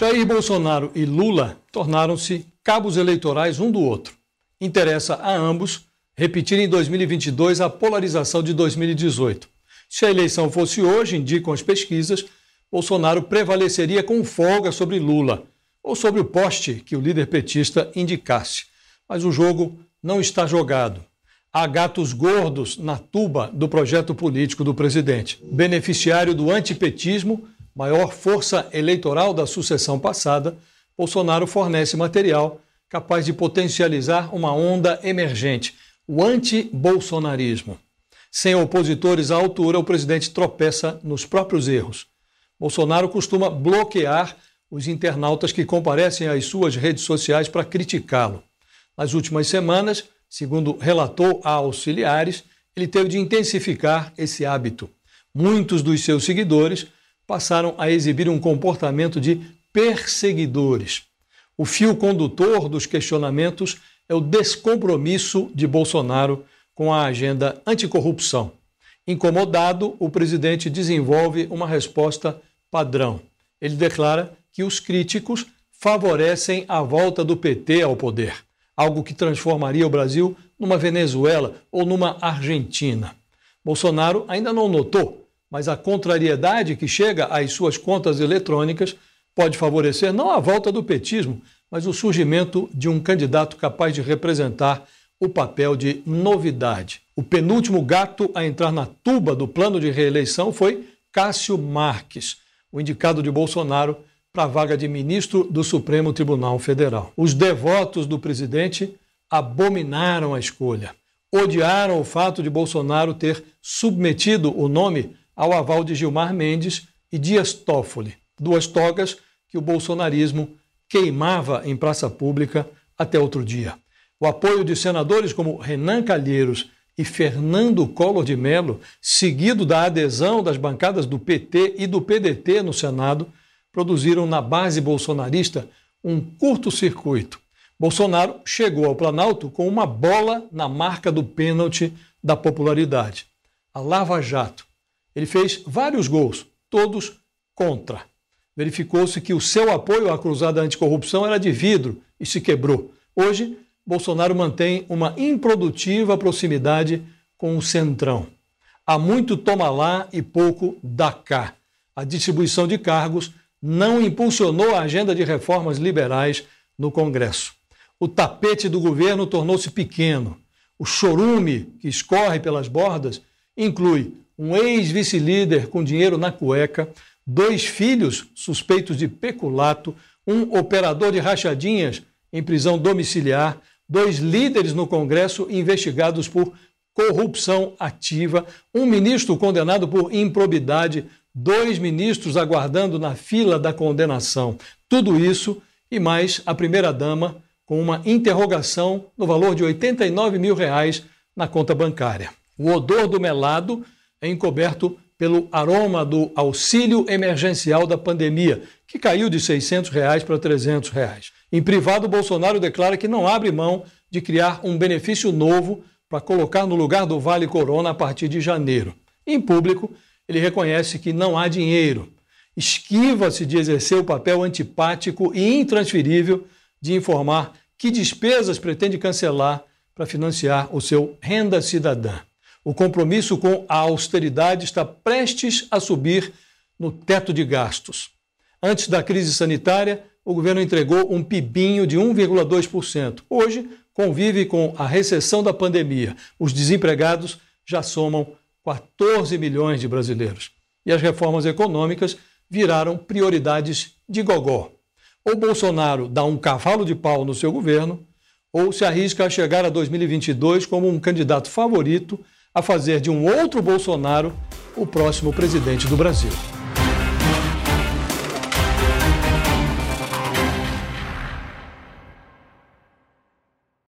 Jair Bolsonaro e Lula tornaram-se cabos eleitorais um do outro. Interessa a ambos repetir em 2022 a polarização de 2018. Se a eleição fosse hoje, indicam as pesquisas, Bolsonaro prevaleceria com folga sobre Lula, ou sobre o poste que o líder petista indicasse. Mas o jogo não está jogado. Há gatos gordos na tuba do projeto político do presidente. Beneficiário do antipetismo, maior força eleitoral da sucessão passada, Bolsonaro fornece material capaz de potencializar uma onda emergente, o anti-bolsonarismo. Sem opositores à altura, o presidente tropeça nos próprios erros. Bolsonaro costuma bloquear os internautas que comparecem às suas redes sociais para criticá-lo. Nas últimas semanas, segundo relatou a auxiliares, ele teve de intensificar esse hábito. Muitos dos seus seguidores passaram a exibir um comportamento de perseguidores. O fio condutor dos questionamentos é o descompromisso de Bolsonaro com a agenda anticorrupção. Incomodado, o presidente desenvolve uma resposta padrão. Ele declara que os críticos favorecem a volta do PT ao poder, algo que transformaria o Brasil numa Venezuela ou numa Argentina. Bolsonaro ainda não notou, mas a contrariedade que chega às suas contas eletrônicas pode favorecer não a volta do petismo, mas o surgimento de um candidato capaz de representar o papel de novidade. O penúltimo gato a entrar na tuba do plano de reeleição foi Cássio Marques, o indicado de Bolsonaro para a vaga de ministro do Supremo Tribunal Federal. Os devotos do presidente abominaram a escolha. Odiaram o fato de Bolsonaro ter submetido o nome ao aval de Gilmar Mendes e Dias Toffoli, duas togas que o bolsonarismo queimava em praça pública até outro dia. O apoio de senadores como Renan Calheiros e Fernando Collor de Mello, seguido da adesão das bancadas do PT e do PDT no Senado, produziram na base bolsonarista um curto-circuito. Bolsonaro chegou ao Planalto com uma bola na marca do pênalti da popularidade. A Lava Jato. Ele fez vários gols, todos contra. Verificou-se que o seu apoio à cruzada anticorrupção era de vidro e se quebrou. Hoje, Bolsonaro mantém uma improdutiva proximidade com o Centrão. Há muito toma lá e pouco dá cá. A distribuição de cargos não impulsionou a agenda de reformas liberais no Congresso. O tapete do governo tornou-se pequeno. O chorume que escorre pelas bordas inclui um ex-vice-líder com dinheiro na cueca, dois filhos suspeitos de peculato, um operador de rachadinhas em prisão domiciliar, dois líderes no Congresso investigados por corrupção ativa, um ministro condenado por improbidade dois ministros aguardando na fila da condenação. Tudo isso e mais a primeira-dama com uma interrogação no valor de 89 mil reais na conta bancária. O odor do melado encoberto pelo aroma do auxílio emergencial da pandemia, que caiu de 600 reais para 300 reais. Em privado, Bolsonaro declara que não abre mão de criar um benefício novo para colocar no lugar do Vale Corona a partir de janeiro. Em público, ele reconhece que não há dinheiro. Esquiva-se de exercer o papel antipático e intransferível de informar que despesas pretende cancelar para financiar o seu renda cidadã. O compromisso com a austeridade está prestes a subir no teto de gastos. Antes da crise sanitária, o governo entregou um pibinho de 1,2%. Hoje, convive com a recessão da pandemia. Os desempregados já somam 14 milhões de brasileiros. E as reformas econômicas viraram prioridades de gogó. Ou Bolsonaro dá um cavalo de pau no seu governo, ou se arrisca a chegar a 2022 como um candidato favorito a fazer de um outro Bolsonaro o próximo presidente do Brasil.